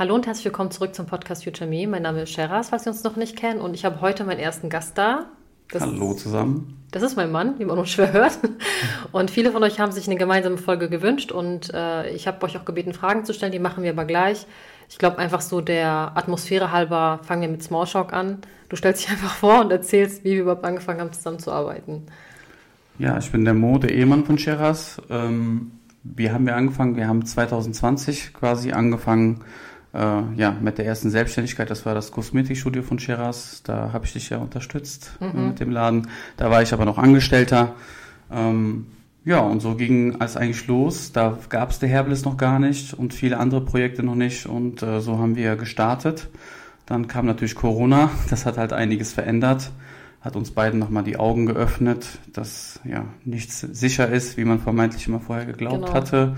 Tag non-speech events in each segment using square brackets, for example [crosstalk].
Hallo und herzlich willkommen zurück zum Podcast Future Me. Mein Name ist Sheraz, falls Sie uns noch nicht kennen. Und ich habe heute meinen ersten Gast da. Das Hallo zusammen. Das ist mein Mann, wie man auch schwer hört. [laughs] Und viele von euch haben sich eine gemeinsame Folge gewünscht. Und äh, ich habe euch auch gebeten, Fragen zu stellen. Die machen wir aber gleich. Ich glaube, einfach so der Atmosphäre halber fangen wir mit Smallshock an. Du stellst dich einfach vor und erzählst, wie wir überhaupt angefangen haben, zusammenzuarbeiten. Ja, ich bin der Mo, der Ehemann von Sheraz. Ähm, wie haben wir angefangen? Wir haben 2020 quasi angefangen, äh, ja, mit der ersten Selbstständigkeit, das war das Kosmetikstudio von Sheraz, da habe ich dich ja unterstützt äh, mhm. mit dem Laden. Da war ich aber noch Angestellter. Ähm, ja, und so ging alles eigentlich los. Da gab es der Herbles noch gar nicht und viele andere Projekte noch nicht. Und äh, so haben wir gestartet. Dann kam natürlich Corona, [laughs] das hat halt einiges verändert, hat uns beiden nochmal die Augen geöffnet, dass ja nichts sicher ist, wie man vermeintlich immer vorher geglaubt genau. hatte.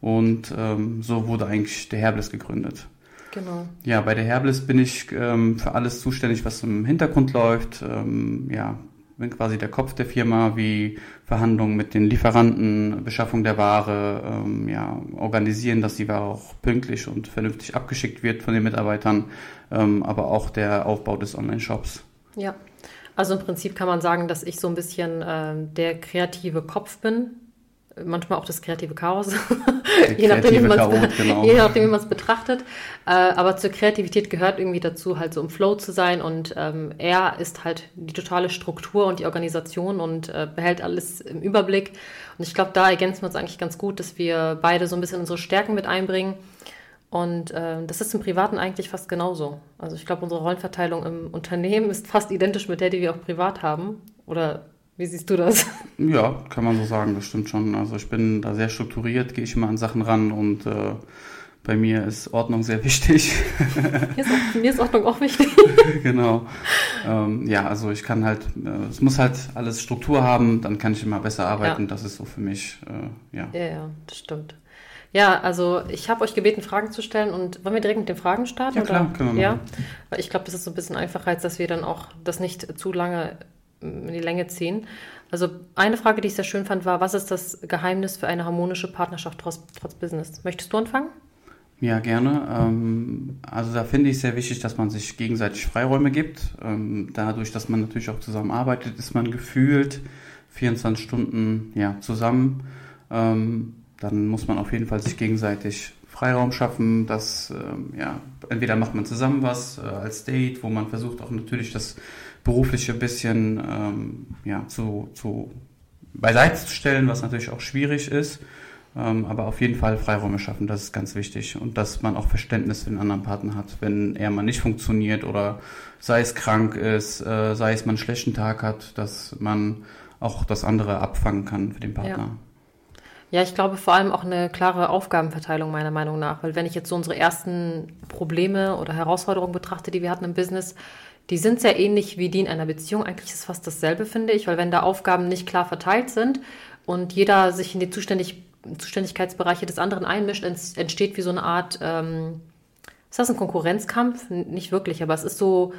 Und ähm, so wurde eigentlich der Herbles gegründet. Genau. Ja, bei der Herbles bin ich ähm, für alles zuständig, was im Hintergrund läuft. Ähm, ja, bin quasi der Kopf der Firma, wie Verhandlungen mit den Lieferanten, Beschaffung der Ware, ähm, ja, organisieren, dass die Ware auch pünktlich und vernünftig abgeschickt wird von den Mitarbeitern, ähm, aber auch der Aufbau des Online-Shops. Ja, also im Prinzip kann man sagen, dass ich so ein bisschen äh, der kreative Kopf bin manchmal auch das kreative Chaos, [laughs] je, nachdem, wie [laughs] genau. je nachdem, wie man es betrachtet. Äh, aber zur Kreativität gehört irgendwie dazu, halt so im Flow zu sein und ähm, er ist halt die totale Struktur und die Organisation und äh, behält alles im Überblick. Und ich glaube, da ergänzen wir uns eigentlich ganz gut, dass wir beide so ein bisschen unsere Stärken mit einbringen. Und äh, das ist im Privaten eigentlich fast genauso. Also ich glaube, unsere Rollenverteilung im Unternehmen [laughs] ist fast identisch mit der, die wir auch privat haben. Oder wie siehst du das? Ja, kann man so sagen, das stimmt schon. Also ich bin da sehr strukturiert, gehe ich immer an Sachen ran und äh, bei mir ist Ordnung sehr wichtig. [laughs] Mir ist, auch, mir ist Ordnung auch wichtig. [laughs] genau. Ähm, ja, also ich kann halt, äh, es muss halt alles Struktur haben, dann kann ich immer besser arbeiten. Ja. Das ist so für mich, äh, ja. Ja, ja, das stimmt. Ja, also ich habe euch gebeten, Fragen zu stellen und wollen wir direkt mit den Fragen starten? Ja, klar, oder? können wir machen. Ja, weil ich glaube, das ist so ein bisschen einfacher, als dass wir dann auch das nicht zu lange in die Länge ziehen. Also eine Frage, die ich sehr schön fand, war, was ist das Geheimnis für eine harmonische Partnerschaft trotz, trotz Business? Möchtest du anfangen? Ja, gerne. Ähm, also da finde ich sehr wichtig, dass man sich gegenseitig Freiräume gibt. Ähm, dadurch, dass man natürlich auch zusammenarbeitet, ist man gefühlt 24 Stunden ja, zusammen. Ähm, dann muss man auf jeden Fall sich gegenseitig Freiraum schaffen, dass ja, entweder macht man zusammen was äh, als Date, wo man versucht auch natürlich das berufliche bisschen ähm, ja, zu, zu beiseite zu stellen, was natürlich auch schwierig ist. Ähm, aber auf jeden Fall Freiräume schaffen, das ist ganz wichtig. Und dass man auch Verständnis für den anderen Partner hat, wenn er mal nicht funktioniert oder sei es krank ist, äh, sei es man einen schlechten Tag hat, dass man auch das andere abfangen kann für den Partner. Ja. Ja, ich glaube vor allem auch eine klare Aufgabenverteilung meiner Meinung nach, weil wenn ich jetzt so unsere ersten Probleme oder Herausforderungen betrachte, die wir hatten im Business, die sind sehr ähnlich wie die in einer Beziehung. Eigentlich ist es fast dasselbe, finde ich, weil wenn da Aufgaben nicht klar verteilt sind und jeder sich in die Zuständig Zuständigkeitsbereiche des anderen einmischt, entsteht wie so eine Art, ähm, ist das ein Konkurrenzkampf? Nicht wirklich, aber es ist so,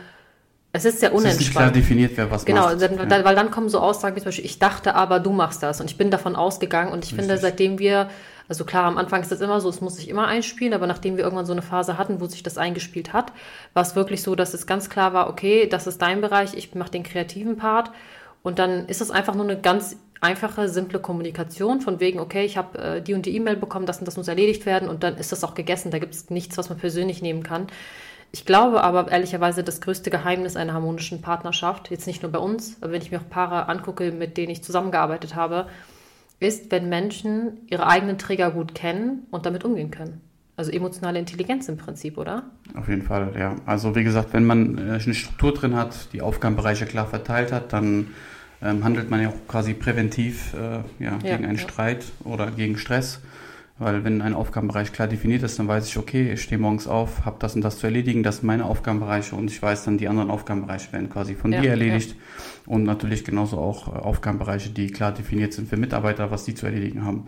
es ist sehr unentspannt. Es ist nicht klar definiert, wer was genau, macht. Genau, ja. weil dann kommen so Aussagen wie zum Beispiel, ich dachte aber, du machst das und ich bin davon ausgegangen und ich Richtig. finde, seitdem wir also klar, am Anfang ist das immer so, es muss sich immer einspielen, aber nachdem wir irgendwann so eine Phase hatten, wo sich das eingespielt hat, war es wirklich so, dass es ganz klar war, okay, das ist dein Bereich, ich mache den kreativen Part. Und dann ist es einfach nur eine ganz einfache, simple Kommunikation von wegen, okay, ich habe äh, die und die E-Mail bekommen, das und das muss erledigt werden und dann ist das auch gegessen. Da gibt es nichts, was man persönlich nehmen kann. Ich glaube aber ehrlicherweise, das größte Geheimnis einer harmonischen Partnerschaft, jetzt nicht nur bei uns, aber wenn ich mir auch Paare angucke, mit denen ich zusammengearbeitet habe, ist, wenn Menschen ihre eigenen Trigger gut kennen und damit umgehen können. Also emotionale Intelligenz im Prinzip, oder? Auf jeden Fall, ja. Also wie gesagt, wenn man äh, eine Struktur drin hat, die Aufgabenbereiche klar verteilt hat, dann ähm, handelt man ja auch quasi präventiv äh, ja, ja, gegen einen ja. Streit oder gegen Stress. Weil wenn ein Aufgabenbereich klar definiert ist, dann weiß ich, okay, ich stehe morgens auf, habe das und das zu erledigen, das sind meine Aufgabenbereiche und ich weiß dann, die anderen Aufgabenbereiche werden quasi von dir erledigt. Und natürlich genauso auch äh, Aufgabenbereiche, die klar definiert sind für Mitarbeiter, was die zu erledigen haben.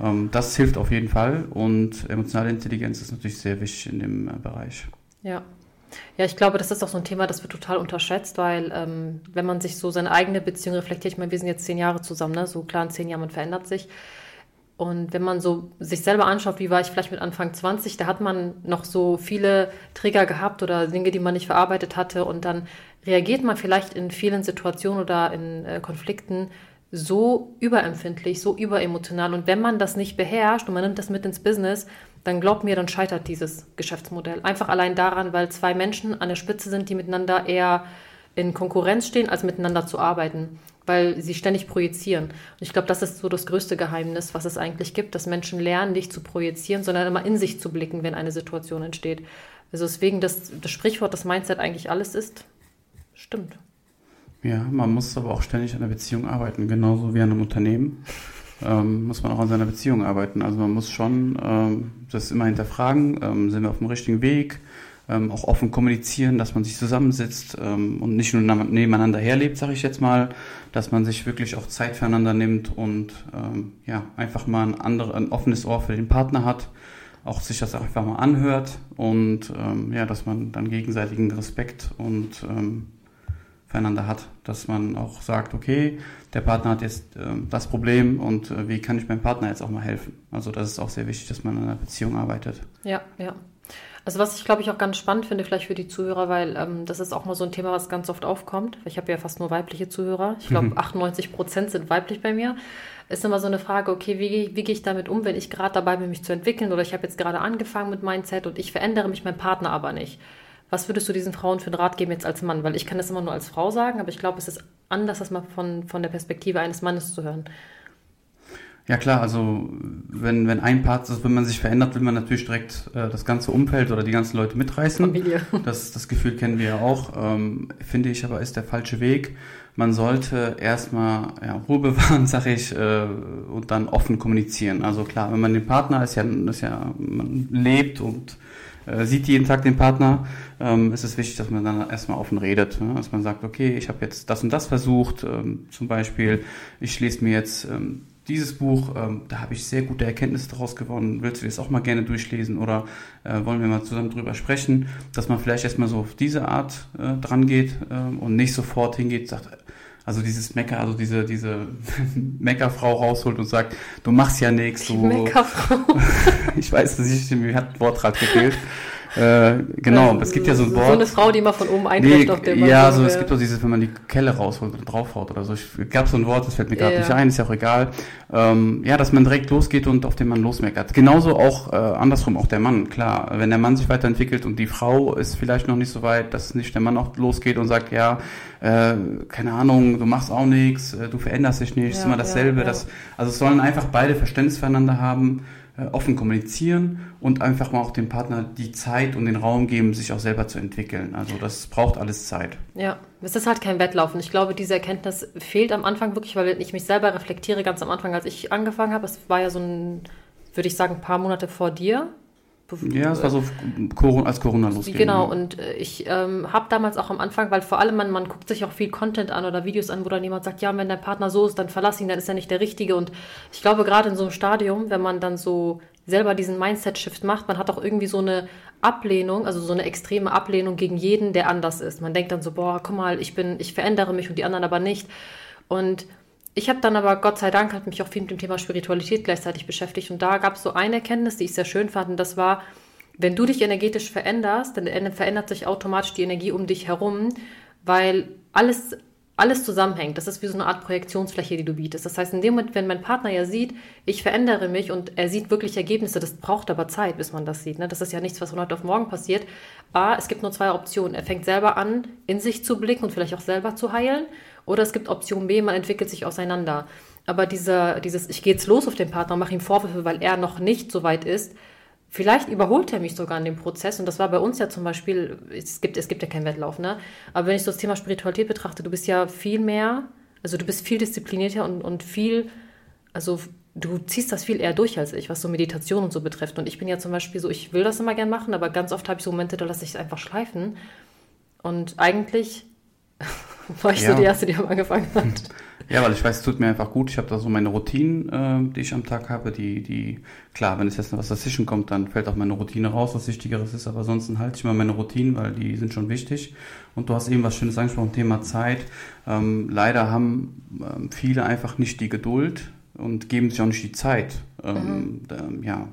Ähm, das hilft auf jeden Fall und emotionale Intelligenz ist natürlich sehr wichtig in dem äh, Bereich. Ja. Ja, ich glaube, das ist auch so ein Thema, das wird total unterschätzt, weil ähm, wenn man sich so seine eigene Beziehung reflektiert, ich meine, wir sind jetzt zehn Jahre zusammen, ne? so klar in zehn Jahren, man verändert sich Und wenn man so sich selber anschaut, wie war ich vielleicht mit Anfang 20, da hat man noch so viele Trigger gehabt oder Dinge, die man nicht verarbeitet hatte. Und dann reagiert man vielleicht in vielen Situationen oder in äh, Konflikten so überempfindlich, so überemotional. Und wenn man das nicht beherrscht und man nimmt das mit ins Business, dann glaubt mir, dann scheitert dieses Geschäftsmodell. Einfach allein daran, weil zwei Menschen an der Spitze sind, die miteinander eher in Konkurrenz stehen, als miteinander zu arbeiten weil sie ständig projizieren. Und ich glaube, das ist so das größte Geheimnis, was es eigentlich gibt, dass Menschen lernen, nicht zu projizieren, sondern immer in sich zu blicken, wenn eine Situation entsteht. Also deswegen das, das Sprichwort, das Mindset eigentlich alles ist, stimmt. Ja, man muss aber auch ständig an der Beziehung arbeiten, genauso wie an einem Unternehmen. Ähm, muss man auch an seiner Beziehung arbeiten. Also man muss schon ähm, das immer hinterfragen, ähm, sind wir auf dem richtigen Weg, ähm, auch offen kommunizieren, dass man sich zusammensetzt ähm, und nicht nur nebeneinander herlebt, sage ich jetzt mal, dass man sich wirklich auch Zeit füreinander nimmt und ähm, ja einfach mal ein, andere, ein offenes Ohr für den Partner hat, auch sich das einfach mal anhört und ähm, ja, dass man dann gegenseitigen Respekt und ähm, füreinander hat, dass man auch sagt, okay, der Partner hat jetzt äh, das Problem und äh, wie kann ich meinem Partner jetzt auch mal helfen? Also das ist auch sehr wichtig, dass man in einer Beziehung arbeitet. Ja, ja. Also was ich glaube ich auch ganz spannend finde, vielleicht für die Zuhörer, weil ähm, das ist auch mal so ein Thema, was ganz oft aufkommt. Ich habe ja fast nur weibliche Zuhörer. Ich glaube, mhm. 98 Prozent sind weiblich bei mir. Ist immer so eine Frage, okay, wie, wie gehe ich damit um, wenn ich gerade dabei bin, mich zu entwickeln oder ich habe jetzt gerade angefangen mit Mindset und ich verändere mich, mein Partner aber nicht. Was würdest du diesen Frauen für einen Rat geben jetzt als Mann? Weil ich kann das immer nur als Frau sagen, aber ich glaube, es ist anders, das mal von, von der Perspektive eines Mannes zu hören. Ja klar, also wenn, wenn ein Part, also wenn man sich verändert, will man natürlich direkt äh, das ganze Umfeld oder die ganzen Leute mitreißen. Familie. [laughs] Das, das Gefühl kennen wir ja auch. Ähm, finde ich aber ist der falsche Weg. Man sollte erstmal ja, Ruhe [laughs] bewahren, sag ich, äh, und dann offen kommunizieren. Also klar, wenn man den Partner ist ja, ist ja man lebt und äh, sieht jeden Tag den Partner, ähm, ist es wichtig, dass man dann erstmal offen redet. Ne? Dass man sagt, okay, ich habe jetzt das und das versucht. Ähm, zum Beispiel, ich lese mir jetzt ähm, dieses Buch, ähm, da habe ich sehr gute Erkenntnisse daraus gewonnen. Willst du das auch mal gerne durchlesen oder äh, wollen wir mal zusammen drüber sprechen, dass man vielleicht erstmal so auf diese Art äh, dran geht äh, und nicht sofort hingeht, sagt, also dieses Mecker, also diese, diese [laughs] Meckerfrau rausholt und sagt, du machst ja nichts. Meckerfrau. [laughs] ich weiß, dass ich, mir hat ein Wortrad gefehlt. [laughs] Äh, genau, ähm, es gibt ja so ein Wort. So eine Frau, die mal von oben eintrifft nee, auf dem Ja, so, es gibt auch dieses, wenn man die Kelle rausholt oder draufhaut oder so. Es gab so ein Wort, das fällt mir gerade ja. nicht ein, ist ja auch egal. Ähm, ja, dass man direkt losgeht und auf den Mann losmeckert. Genauso auch äh, andersrum, auch der Mann, klar. Wenn der Mann sich weiterentwickelt und die Frau ist vielleicht noch nicht so weit, dass nicht der Mann auch losgeht und sagt, ja, äh, keine Ahnung, du machst auch nichts, äh, du veränderst dich nicht, ja, ist immer dasselbe. Ja. Das, also es sollen einfach beide Verständnis füreinander haben offen kommunizieren und einfach mal auch dem Partner die Zeit und den Raum geben, sich auch selber zu entwickeln. Also das braucht alles Zeit. Ja, es ist halt kein Wettlaufen. Ich glaube, diese Erkenntnis fehlt am Anfang wirklich, weil ich mich selber reflektiere, ganz am Anfang, als ich angefangen habe. Es war ja so ein, würde ich sagen, ein paar Monate vor dir. Ja, es war so als Corona losging. Genau, ja. und äh, ich ähm, habe damals auch am Anfang, weil vor allem man, man guckt sich auch viel Content an oder Videos an, wo dann jemand sagt, ja, wenn dein Partner so ist, dann verlass ihn, dann ist er nicht der Richtige. Und ich glaube, gerade in so einem Stadium, wenn man dann so selber diesen Mindset-Shift macht, man hat auch irgendwie so eine Ablehnung, also so eine extreme Ablehnung gegen jeden, der anders ist. Man denkt dann so, boah, guck mal, ich bin, ich verändere mich und die anderen aber nicht. Und ich habe dann aber, Gott sei Dank, hat mich auch viel mit dem Thema Spiritualität gleichzeitig beschäftigt. Und da gab es so eine Erkenntnis, die ich sehr schön fand. Und das war, wenn du dich energetisch veränderst, dann verändert sich automatisch die Energie um dich herum, weil alles, alles zusammenhängt. Das ist wie so eine Art Projektionsfläche, die du bietest. Das heißt, in dem Moment, wenn mein Partner ja sieht, ich verändere mich und er sieht wirklich Ergebnisse, das braucht aber Zeit, bis man das sieht. Ne? Das ist ja nichts, was von heute auf morgen passiert. A, es gibt nur zwei Optionen. Er fängt selber an, in sich zu blicken und vielleicht auch selber zu heilen. Oder es gibt Option B, man entwickelt sich auseinander. Aber dieser, dieses, ich gehe jetzt los auf den Partner und mache ihm Vorwürfe, weil er noch nicht so weit ist, vielleicht überholt er mich sogar in dem Prozess. Und das war bei uns ja zum Beispiel, es gibt, es gibt ja keinen Wettlauf, ne? Aber wenn ich so das Thema Spiritualität betrachte, du bist ja viel mehr, also du bist viel disziplinierter und, und viel, also du ziehst das viel eher durch als ich, was so Meditation und so betrifft. Und ich bin ja zum Beispiel so, ich will das immer gern machen, aber ganz oft habe ich so Momente, da lasse ich es einfach schleifen. Und eigentlich [laughs] [laughs] war ich ja. so die Erste, die am angefangen hat. [laughs] Ja, weil ich weiß, es tut mir einfach gut. Ich habe da so meine Routinen, äh, die ich am Tag habe, die, die, klar, wenn es jetzt noch was dazwischen kommt, dann fällt auch meine Routine raus, was Wichtigeres ist, aber ansonsten halte ich mal meine Routinen, weil die sind schon wichtig. Und du hast eben was Schönes angesprochen, Thema Zeit. Ähm, leider haben ähm, viele einfach nicht die Geduld und geben sich auch nicht die Zeit. Ähm, mhm. ja,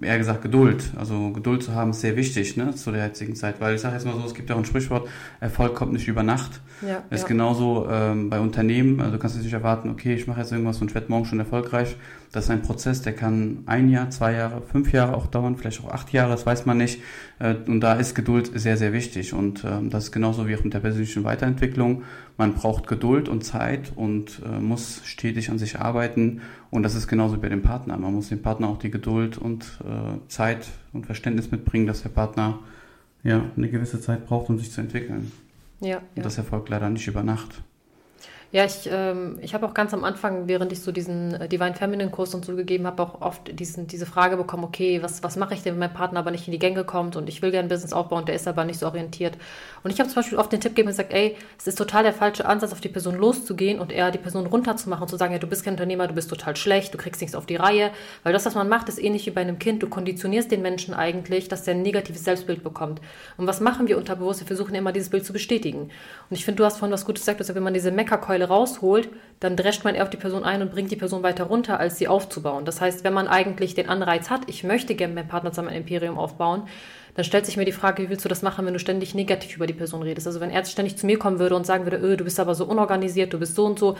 eher gesagt Geduld. Also Geduld zu haben ist sehr wichtig ne, zu der jetzigen Zeit, weil ich sage jetzt mal so, es gibt ja auch ein Sprichwort, Erfolg kommt nicht über Nacht. Ja, ist ja. genauso ähm, bei Unternehmen, also du kannst nicht erwarten, okay, ich mache jetzt irgendwas und ich werde morgen schon erfolgreich. Das ist ein Prozess, der kann ein Jahr, zwei Jahre, fünf Jahre auch dauern, vielleicht auch acht Jahre, das weiß man nicht. Äh, und da ist Geduld sehr, sehr wichtig. Und ähm, das ist genauso wie auch mit der persönlichen Weiterentwicklung. Man braucht Geduld und Zeit und äh, muss stetig an sich arbeiten. Und das ist genauso bei dem Partner. Man muss dem Partner auch die Geduld und äh, Zeit und Verständnis mitbringen, dass der Partner ja eine gewisse Zeit braucht, um sich zu entwickeln. Ja, und ja. das erfolgt leider nicht über Nacht. Ja, ich, ähm, ich habe auch ganz am Anfang, während ich so diesen äh, Divine Feminine Kurs und so gegeben habe, auch oft diesen, diese Frage bekommen, okay, was, was mache ich denn, wenn mein Partner aber nicht in die Gänge kommt und ich will gerne ein Business aufbauen, der ist aber nicht so orientiert. Und ich habe zum Beispiel oft den Tipp gegeben und gesagt, ey, es ist total der falsche Ansatz, auf die Person loszugehen und eher die Person runterzumachen und zu sagen, ja, du bist kein Unternehmer, du bist total schlecht, du kriegst nichts auf die Reihe. Weil das, was man macht, ist ähnlich wie bei einem Kind. Du konditionierst den Menschen eigentlich, dass der ein negatives Selbstbild bekommt. Und was machen wir unterbewusst? Wir versuchen immer, dieses Bild zu bestätigen. Und ich finde, du hast vorhin was Gutes gesagt, dass wenn man diese Meckerkeule rausholt, dann drescht man eher auf die Person ein und bringt die Person weiter runter, als sie aufzubauen. Das heißt, wenn man eigentlich den Anreiz hat, ich möchte gerne mit meinem Partner zusammen ein Imperium aufbauen, dann stellt sich mir die Frage, wie willst du das machen, wenn du ständig negativ über die Person redest? Also wenn er ständig zu mir kommen würde und sagen würde, öh, du bist aber so unorganisiert, du bist so und so,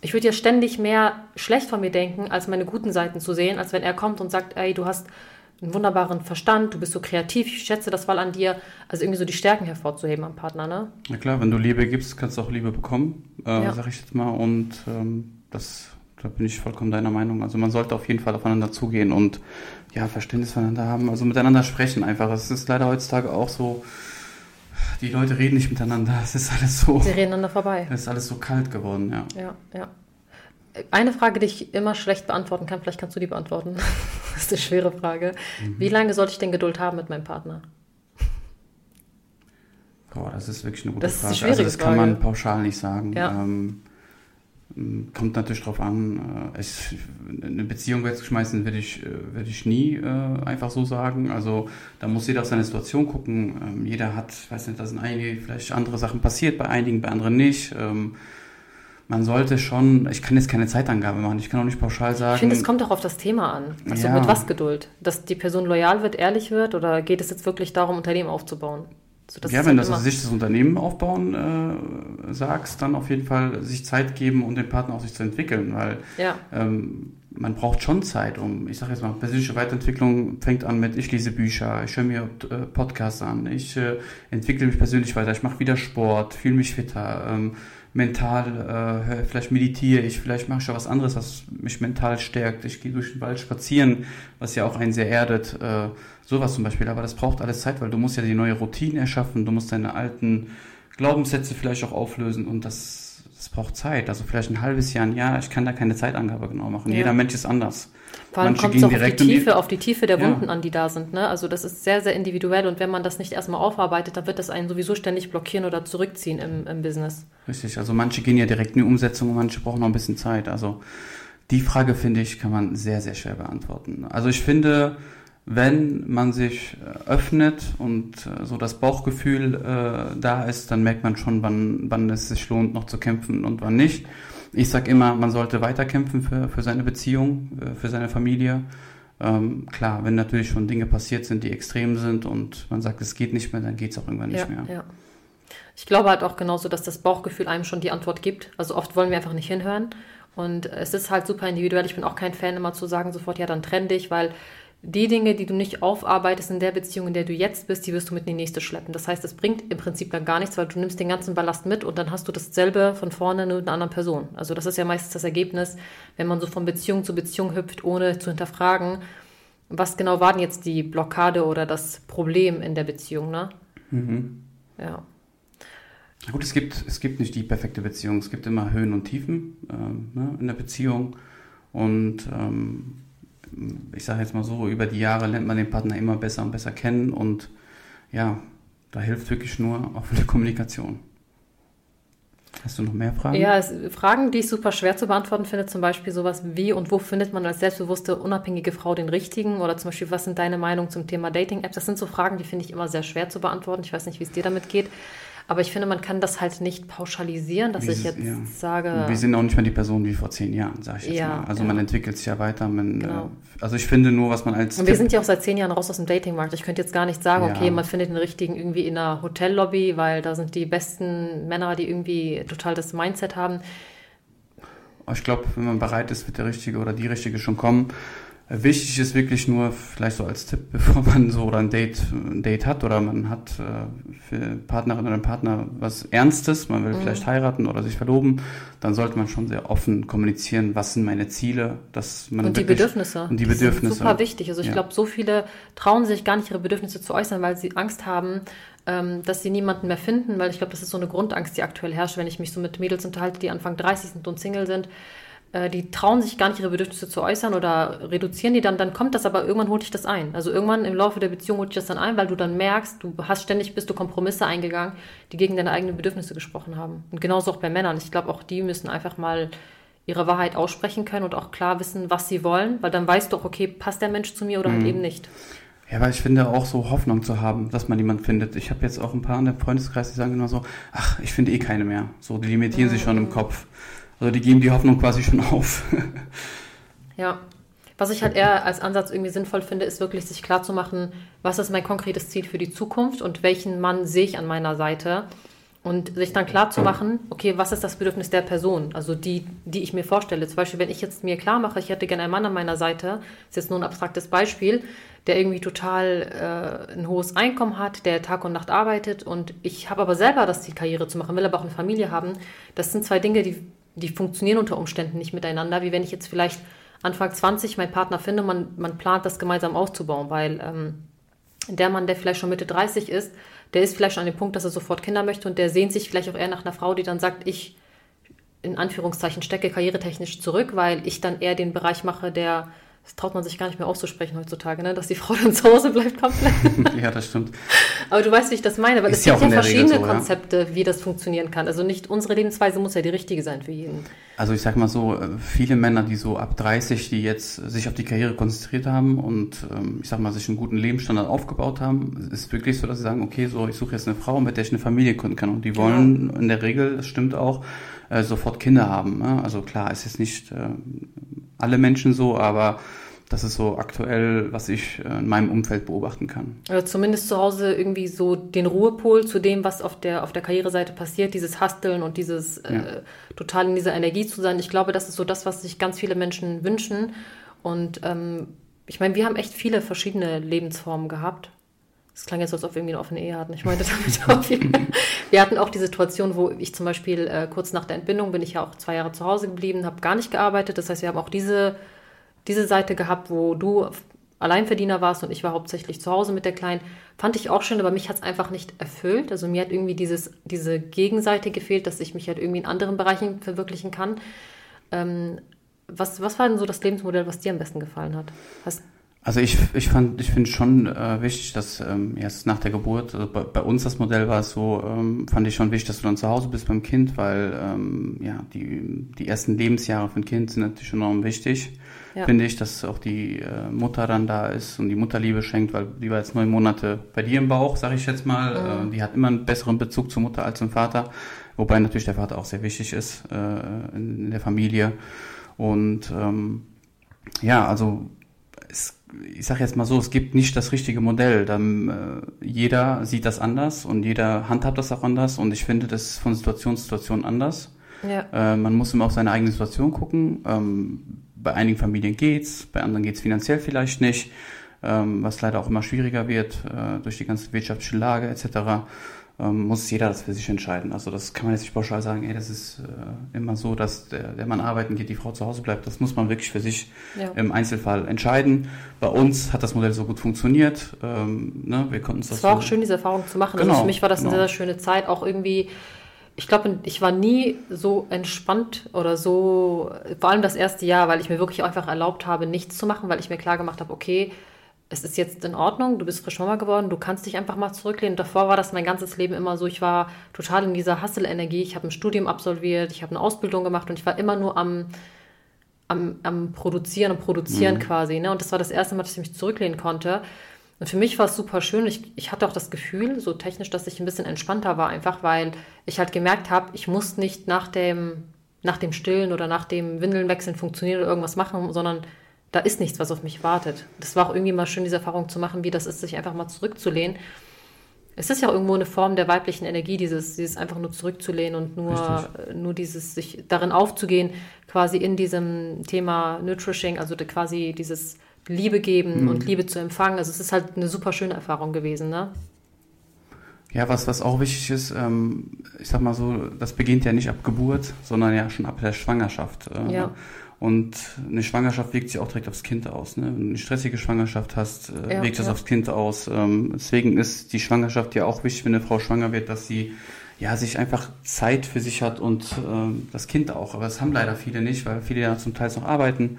ich würde ja ständig mehr schlecht von mir denken, als meine guten Seiten zu sehen, als wenn er kommt und sagt, ey, du hast einen wunderbaren Verstand, du bist so kreativ, ich schätze das mal an dir. Also irgendwie so die Stärken hervorzuheben am Partner, ne? Ja klar, wenn du Liebe gibst, kannst du auch Liebe bekommen, äh, ja. sag ich jetzt mal. Und ähm, das, da bin ich vollkommen deiner Meinung. Also man sollte auf jeden Fall aufeinander zugehen und ja, Verständnis voneinander haben, also miteinander sprechen einfach. Es ist leider heutzutage auch so, die Leute reden nicht miteinander. Es ist alles so. Sie reden aneinander vorbei. Es ist alles so kalt geworden, ja. Ja, ja. Eine Frage, die ich immer schlecht beantworten kann, vielleicht kannst du die beantworten. [laughs] das ist eine schwere Frage. Mhm. Wie lange sollte ich denn Geduld haben mit meinem Partner? Boah, das ist wirklich eine gute das Frage. Ist also das kann man pauschal nicht sagen. Ja. Ähm, kommt natürlich drauf an. Äh, ich, eine Beziehung wegzuschmeißen würde ich, äh, würde ich nie äh, einfach so sagen. Also da muss jeder auf seine Situation gucken. Ähm, jeder hat, ich weiß nicht, da sind einige vielleicht andere Sachen passiert, bei einigen, bei anderen nicht. Ähm, man sollte schon, ich kann jetzt keine Zeitangabe machen, ich kann auch nicht pauschal sagen. Ich finde, es kommt auch auf das Thema an. Also ja. mit was Geduld? Dass die Person loyal wird, ehrlich wird oder geht es jetzt wirklich darum, Unternehmen aufzubauen? So, ja, wenn halt das sich das Unternehmen aufbauen äh, sagst, dann auf jeden Fall sich Zeit geben und um den Partner auch sich zu entwickeln, weil ja. ähm, man braucht schon Zeit, um, ich sage jetzt mal, persönliche Weiterentwicklung fängt an mit, ich lese Bücher, ich höre mir äh, Podcasts an, ich äh, entwickle mich persönlich weiter, ich mache wieder Sport, fühle mich fitter. Ähm, mental, äh, vielleicht meditiere ich, vielleicht mache ich auch was anderes, was mich mental stärkt. Ich gehe durch den Wald spazieren, was ja auch einen sehr erdet. Äh, sowas zum Beispiel. Aber das braucht alles Zeit, weil du musst ja die neue Routine erschaffen, du musst deine alten Glaubenssätze vielleicht auch auflösen und das, das braucht Zeit. Also vielleicht ein halbes Jahr, ein Jahr. Ich kann da keine Zeitangabe genau machen. Ja. Jeder Mensch ist anders. Vor allem kommt es auch auf die, Tiefe, auf die Tiefe der Wunden ja. an, die da sind. Ne? Also das ist sehr, sehr individuell und wenn man das nicht erstmal aufarbeitet, dann wird das einen sowieso ständig blockieren oder zurückziehen im, im Business. Richtig, also manche gehen ja direkt in die Umsetzung und manche brauchen noch ein bisschen Zeit. Also die Frage, finde ich, kann man sehr, sehr schwer beantworten. Also ich finde, wenn man sich äh, öffnet und äh, so das Bauchgefühl äh, da ist, dann merkt man schon, wann, wann es sich lohnt, noch zu kämpfen und wann nicht. Ich sage immer, man sollte weiterkämpfen für, für seine Beziehung, äh, für seine Familie. Ähm, klar, wenn natürlich schon Dinge passiert sind, die extrem sind und man sagt, es geht nicht mehr, dann geht es auch irgendwann nicht ja, mehr. Ja. Ich glaube halt auch genauso, dass das Bauchgefühl einem schon die Antwort gibt. Also oft wollen wir einfach nicht hinhören. Und es ist halt super individuell. Ich bin auch kein Fan, immer zu sagen, sofort, ja, dann trenn dich, weil die Dinge, die du nicht aufarbeitest in der Beziehung, in der du jetzt bist, die wirst du mit in die nächste schleppen. Das heißt, es bringt im Prinzip dann gar nichts, weil du nimmst den ganzen Ballast mit und dann hast du dasselbe von vorne nur mit einer anderen Person. Also das ist ja meistens das Ergebnis, wenn man so von Beziehung zu Beziehung hüpft, ohne zu hinterfragen, was genau war denn jetzt die Blockade oder das Problem in der Beziehung, ne? Mhm. Ja. Na gut, es gibt, es gibt nicht die perfekte Beziehung. Es gibt immer Höhen und Tiefen ähm, ne, in der Beziehung. Und ähm, ich sage jetzt mal so, über die Jahre lernt man den Partner immer besser und besser kennen und ja, da hilft wirklich nur offene Kommunikation. Hast du noch mehr Fragen? Ja, es, Fragen, die ich super schwer zu beantworten finde, zum Beispiel sowas wie und wo findet man als selbstbewusste, unabhängige Frau den richtigen? Oder zum Beispiel, was sind deine Meinungen zum Thema Dating-Apps? Das sind so Fragen, die finde ich immer sehr schwer zu beantworten. Ich weiß nicht, wie es dir damit geht. Aber ich finde, man kann das halt nicht pauschalisieren, dass ich jetzt ja. sage. Wir sind auch nicht mehr die Person wie vor zehn Jahren, sage ich jetzt ja, mal. Also man entwickelt sich ja weiter. Man, genau. äh, also ich finde nur, was man als. Und wir sind ja auch seit zehn Jahren raus aus dem Datingmarkt. Ich könnte jetzt gar nicht sagen, okay, man findet den richtigen irgendwie in einer Hotellobby, weil da sind die besten Männer, die irgendwie total das Mindset haben. Ich glaube, wenn man bereit ist, wird der Richtige oder die Richtige schon kommen. Wichtig ist wirklich nur, vielleicht so als Tipp, [laughs] bevor man so oder ein Date, ein Date hat oder man hat äh, für Partnerin oder einen Partner was Ernstes, man will mhm. vielleicht heiraten oder sich verloben, dann sollte man schon sehr offen kommunizieren, was sind meine Ziele, dass man und die Bedürfnisse. Und die, die Bedürfnisse. Sind super wichtig. Also ich ja. glaube, so viele trauen sich gar nicht ihre Bedürfnisse zu äußern, weil sie Angst haben, ähm, dass sie niemanden mehr finden, weil ich glaube, das ist so eine Grundangst, die aktuell herrscht, wenn ich mich so mit Mädels unterhalte, die Anfang 30 sind und Single sind äh, die trauen sich gar nicht, ihre Bedürfnisse zu äußern oder reduzieren die dann, dann kommt das aber irgendwann holt dich das ein. Also irgendwann im Laufe der Beziehung holt dich das dann ein, weil du dann merkst, du hast ständig, bist du Kompromisse eingegangen, die gegen deine eigenen Bedürfnisse gesprochen haben. Und genauso auch bei Männern. Ich glaube, auch die müssen einfach mal ihre Wahrheit aussprechen können und auch klar wissen, was sie wollen, weil dann weißt du auch, okay, passt der Mensch zu mir oder halt mhm. halt eben nicht. Ja, weil ich finde auch so Hoffnung zu haben, dass man jemanden findet. Ich habe jetzt auch ein paar in der Freundeskreis, die sagen immer so, ach, ich finde eh keine mehr. So, die limitieren mhm. sich schon im Kopf. Also die geben die Hoffnung quasi schon auf. ja. Was ich halt eher als Ansatz irgendwie sinnvoll finde, ist wirklich sich klarzumachen, was ist mein konkretes Ziel für die Zukunft und welchen Mann sehe ich an meiner Seite. Und sich dann klar zu machen, okay, was ist das Bedürfnis der Person? Also die, die ich mir vorstelle. Zum Beispiel, wenn ich jetzt mir klar mache, ich hätte gerne einen Mann an meiner Seite, ist jetzt nur ein abstraktes Beispiel, der irgendwie total äh, ein hohes Einkommen hat, der Tag und Nacht arbeitet und ich habe aber selber das Ziel, Karriere zu machen, will aber auch eine Familie haben. Das sind zwei Dinge, die die funktionieren unter Umständen nicht miteinander, wie wenn ich jetzt vielleicht Anfang 20 meinen Partner finde, man, man plant das gemeinsam aufzubauen, weil ähm, der Mann, der vielleicht schon Mitte 30 ist, der ist vielleicht schon an dem Punkt, dass er sofort Kinder möchte und der sehnt sich vielleicht auch eher nach einer Frau, die dann sagt, ich in Anführungszeichen stecke karrieretechnisch zurück, weil ich dann eher den Bereich mache, der das traut man sich gar nicht mehr auszusprechen heutzutage, ne? dass die Frau [laughs] dann zu Hause bleibt komplett. [laughs] ja, das stimmt. Aber du weißt, wie ich das meine, weil ist es gibt ja, verschiedene so, Konzepte, ja? wie das funktionieren kann. Also nicht unsere Lebensweise muss ja die richtige sein für jeden. Also ich sag mal so, äh, viele Männer, die so ab 30, die jetzt sich auf die Karriere konzentriert haben und ähm, ich sag mal, sich einen guten Lebensstandard aufgebaut haben, ist wirklich so, dass sie sagen, okay, so ich suche jetzt eine Frau, mit der ich eine Familie gründen kann. Und die wollen ja. in der Regel, das stimmt auch, äh, sofort Kinder haben. Ne? Also klar, es ist nicht äh, alle Menschen so, aber das ist so aktuell, was ich äh, in meinem Umfeld beobachten kann. Also zumindest zu Hause irgendwie so den Ruhepol zu dem, was auf der, auf der Karriereseite passiert, dieses Hasteln und dieses äh, ja. äh, total in dieser Energie zu sein. Ich glaube, das ist so das, was sich ganz viele Menschen wünschen. Und ähm, ich meine, wir haben echt viele verschiedene Lebensformen gehabt. Das klang jetzt, als ob wir irgendwie eine offene Ehe hatten. Ich meinte [laughs] damit auch, wir, wir hatten auch die Situation, wo ich zum Beispiel äh, kurz nach der Entbindung bin ich ja auch zwei Jahre zu Hause geblieben, habe gar nicht gearbeitet. Das heißt, wir haben auch diese, diese Seite gehabt, wo du Alleinverdiener warst und ich war hauptsächlich zu Hause mit der Kleinen. Fand ich auch schön, aber mich hat es einfach nicht erfüllt. Also mir hat irgendwie dieses, diese Gegenseite gefehlt, dass ich mich halt irgendwie in anderen Bereichen verwirklichen kann. Ähm, was, was war denn so das Lebensmodell, was dir am besten gefallen hat? Hast also ich, ich fand, ich finde schon äh, wichtig, dass ähm, erst nach der Geburt, also bei, bei, uns das Modell war es so, ähm, fand ich schon wichtig, dass du dann zu Hause bist beim Kind, weil ähm, ja die, die ersten Lebensjahre für ein Kind sind natürlich enorm wichtig, ja. finde ich, dass auch die äh, Mutter dann da ist und die Mutterliebe schenkt, weil die war jetzt neun Monate bei dir im Bauch, sage ich jetzt mal. Mhm. Äh, die hat immer einen besseren Bezug zur Mutter als zum Vater, wobei natürlich der Vater auch sehr wichtig ist äh, in, in der Familie. Und ähm, ja, also es ich sage jetzt mal so, es gibt nicht das richtige Modell. Dann, äh, jeder sieht das anders und jeder handhabt das auch anders und ich finde das ist von Situation zu Situation anders. Ja. Äh, man muss immer auf seine eigene Situation gucken. Ähm, bei einigen Familien geht's, bei anderen geht's finanziell vielleicht nicht, ähm, was leider auch immer schwieriger wird äh, durch die ganze wirtschaftliche Lage etc ähm, muss jeder das für sich entscheiden. Also das kann man jetzt nicht pauschal sagen, ey, das ist äh, immer so, dass der, der Mann arbeiten geht, die Frau zu Hause bleibt. Das muss man wirklich für sich ja. im Einzelfall entscheiden. Bei uns hat das Modell so gut funktioniert. Ähm, ne? Wir konnten es. Es war so auch schön, diese Erfahrung zu machen. Genau, also für mich war das genau. eine sehr, sehr schöne Zeit, auch irgendwie ich glaube, ich war nie so entspannt oder so, vor allem das erste Jahr, weil ich mir wirklich einfach erlaubt habe, nichts zu machen, weil ich mir klar gemacht habe, okay, es ist jetzt in Ordnung, du bist frisch Mama geworden, du kannst dich einfach mal zurücklehnen. Davor war das mein ganzes Leben immer so, ich war total in dieser Hustle-Energie. Ich habe ein Studium absolviert, ich habe eine Ausbildung gemacht und ich war immer nur am, am, am Produzieren und Produzieren mhm. quasi. Ne? Und das war das erste Mal, dass ich mich zurücklehnen konnte. Und für mich war es super schön. Ich, ich hatte auch das Gefühl, so technisch, dass ich ein bisschen entspannter war, einfach weil ich halt gemerkt habe, ich muss nicht nach dem, nach dem Stillen oder nach dem Windelnwechseln funktionieren oder irgendwas machen, sondern da ist nichts, was auf mich wartet. Das war auch irgendwie mal schön, diese Erfahrung zu machen, wie das ist, sich einfach mal zurückzulehnen. Es ist ja auch irgendwo eine Form der weiblichen Energie, dieses, dieses einfach nur zurückzulehnen und nur, nur dieses, sich darin aufzugehen, quasi in diesem Thema Nutrishing, also quasi dieses Liebe geben mhm. und Liebe zu empfangen. Also es ist halt eine super schöne Erfahrung gewesen, ne? Ja, was, was auch wichtig ist, ähm, ich sag mal so, das beginnt ja nicht ab Geburt, sondern ja schon ab der Schwangerschaft. Äh, ja. Und eine Schwangerschaft wirkt sich auch direkt aufs Kind aus. Ne? Wenn du eine stressige Schwangerschaft hast, äh, ja, wirkt das ja. aufs Kind aus. Ähm, deswegen ist die Schwangerschaft ja auch wichtig, wenn eine Frau schwanger wird, dass sie ja sich einfach Zeit für sich hat und äh, das Kind auch. Aber das haben leider viele nicht, weil viele ja zum Teil noch arbeiten.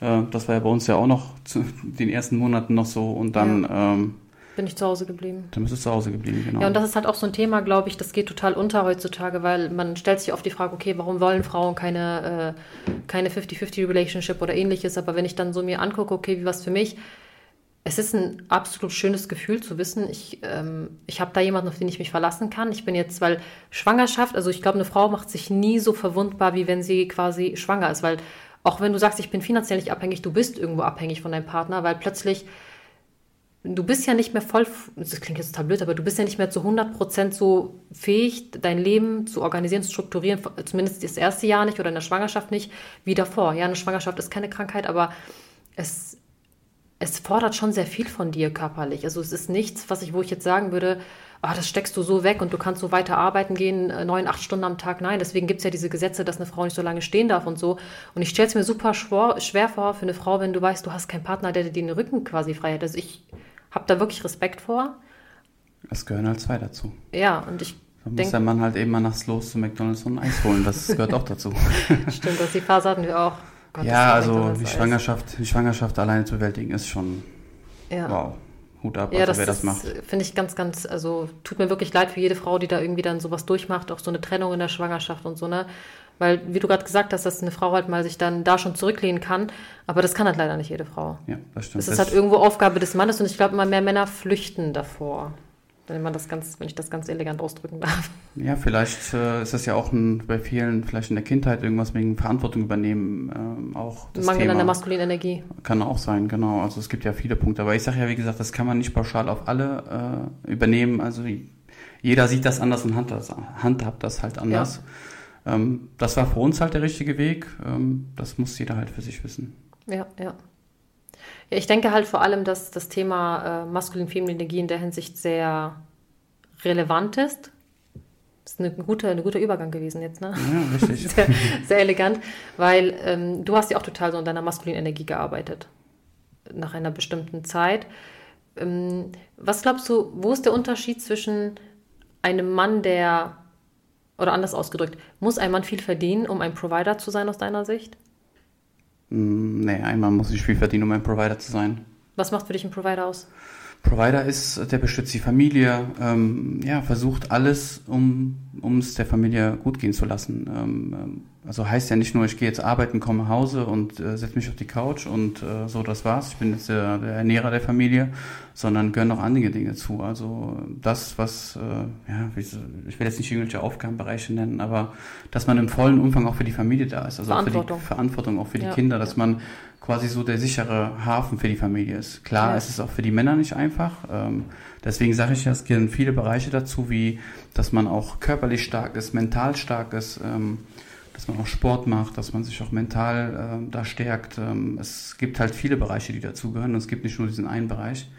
Äh, das war ja bei uns ja auch noch zu [laughs] den ersten Monaten noch so. Und dann ja. ähm, bin ich zu Hause geblieben. Dann bist du zu Hause geblieben, genau. Ja, und das ist halt auch so ein Thema, glaube ich, das geht total unter heutzutage, weil man stellt sich oft die Frage, okay, warum wollen Frauen keine, äh, keine 50-50-Relationship oder ähnliches? Aber wenn ich dann so mir angucke, okay, wie was für mich, es ist ein absolut schönes Gefühl zu wissen, ich, ähm, ich habe da jemanden, auf den ich mich verlassen kann. Ich bin jetzt, weil Schwangerschaft, also ich glaube, eine Frau macht sich nie so verwundbar, wie wenn sie quasi schwanger ist, weil auch wenn du sagst, ich bin finanziell nicht abhängig, du bist irgendwo abhängig von deinem Partner, weil plötzlich du bist ja nicht mehr voll, das klingt jetzt total blöd, aber du bist ja nicht mehr zu 100% so fähig, dein Leben zu organisieren, zu strukturieren, zumindest das erste Jahr nicht oder in der Schwangerschaft nicht, wie davor. Ja, eine Schwangerschaft ist keine Krankheit, aber es, es fordert schon sehr viel von dir körperlich. Also es ist nichts, was ich, wo ich jetzt sagen würde, ah, das steckst du so weg und du kannst so weiter arbeiten gehen, äh, neun, acht Stunden am Tag. Nein, deswegen gibt es ja diese Gesetze, dass eine Frau nicht so lange stehen darf und so. Und ich stelle es mir super schwer, schwer vor für eine Frau, wenn du weißt, du hast keinen Partner, der dir den Rücken quasi frei hat. Also ich habe da wirklich Respekt vor. Es gehören halt zwei dazu. Ja, und ich da muss der Mann halt eben mal nachts los zu McDonalds und ein Eis holen. Das gehört auch dazu. [laughs] Stimmt, das die Phase hatten wir auch. Gott, ja, also die Schwangerschaft, die Schwangerschaft alleine zu bewältigen ist schon ja. wow. Hut ab, ja, also das wer das macht. Finde ich ganz, ganz, also tut mir wirklich leid für jede Frau, die da irgendwie dann sowas durchmacht, auch so eine Trennung in der Schwangerschaft und so, ne? Weil, wie du gerade gesagt hast, dass eine Frau halt mal sich dann da schon zurücklehnen kann. Aber das kann halt leider nicht jede Frau. Ja, das stimmt. Das ist halt irgendwo Aufgabe des Mannes und ich glaube, immer mehr Männer flüchten davor. Wenn man das ganz, wenn ich das ganz elegant ausdrücken darf. Ja, vielleicht äh, ist das ja auch ein, bei vielen, vielleicht in der Kindheit irgendwas wegen Verantwortung übernehmen, ähm, auch das Mangel Thema. an der maskulinen Energie. Kann auch sein, genau. Also es gibt ja viele Punkte. Aber ich sage ja, wie gesagt, das kann man nicht pauschal auf alle äh, übernehmen. Also jeder sieht das anders und handhabt das halt anders. Ja. Ähm, das war für uns halt der richtige Weg. Ähm, das muss jeder halt für sich wissen. Ja, ja. Ja, ich denke halt vor allem, dass das Thema äh, maskulin-feminine Energie in der Hinsicht sehr relevant ist. Das ist eine gute, ein guter Übergang gewesen jetzt, ne? Ja, richtig. [laughs] sehr, sehr elegant, weil ähm, du hast ja auch total so in deiner maskulinen Energie gearbeitet. Nach einer bestimmten Zeit. Ähm, was glaubst du, wo ist der Unterschied zwischen einem Mann, der oder anders ausgedrückt, muss ein Mann viel verdienen, um ein Provider zu sein aus deiner Sicht? Mm, nee, ein Mann muss nicht viel verdienen, um ein Provider zu sein. Was macht für dich ein Provider aus? Provider ist, der beschützt die Familie, ähm, ja, versucht alles, um es der Familie gut gehen zu lassen. Ähm, ähm, also heißt ja nicht nur, ich gehe jetzt arbeiten, komme nach Hause und äh, setze mich auf die Couch und äh, so, das war's. Ich bin jetzt der, der Ernährer der Familie, sondern gehören noch andere Dinge zu. Also das, was, äh, ja, ich will jetzt nicht irgendwelche Aufgabenbereiche nennen, aber dass man im vollen Umfang auch für die Familie da ist. Also auch für die Verantwortung, auch für die ja, Kinder, dass man quasi so der sichere Hafen für die Familie ist. Klar, ja. es ist auch für die Männer nicht einfach. Ähm, deswegen sage ich ja, es gehören viele Bereiche dazu, wie dass man auch körperlich stark ist, mental stark ist, ähm, dass man auch Sport macht, dass man sich auch mental äh, da stärkt. Ähm, es gibt halt viele Bereiche, die dazugehören und es gibt nicht nur diesen einen Bereich.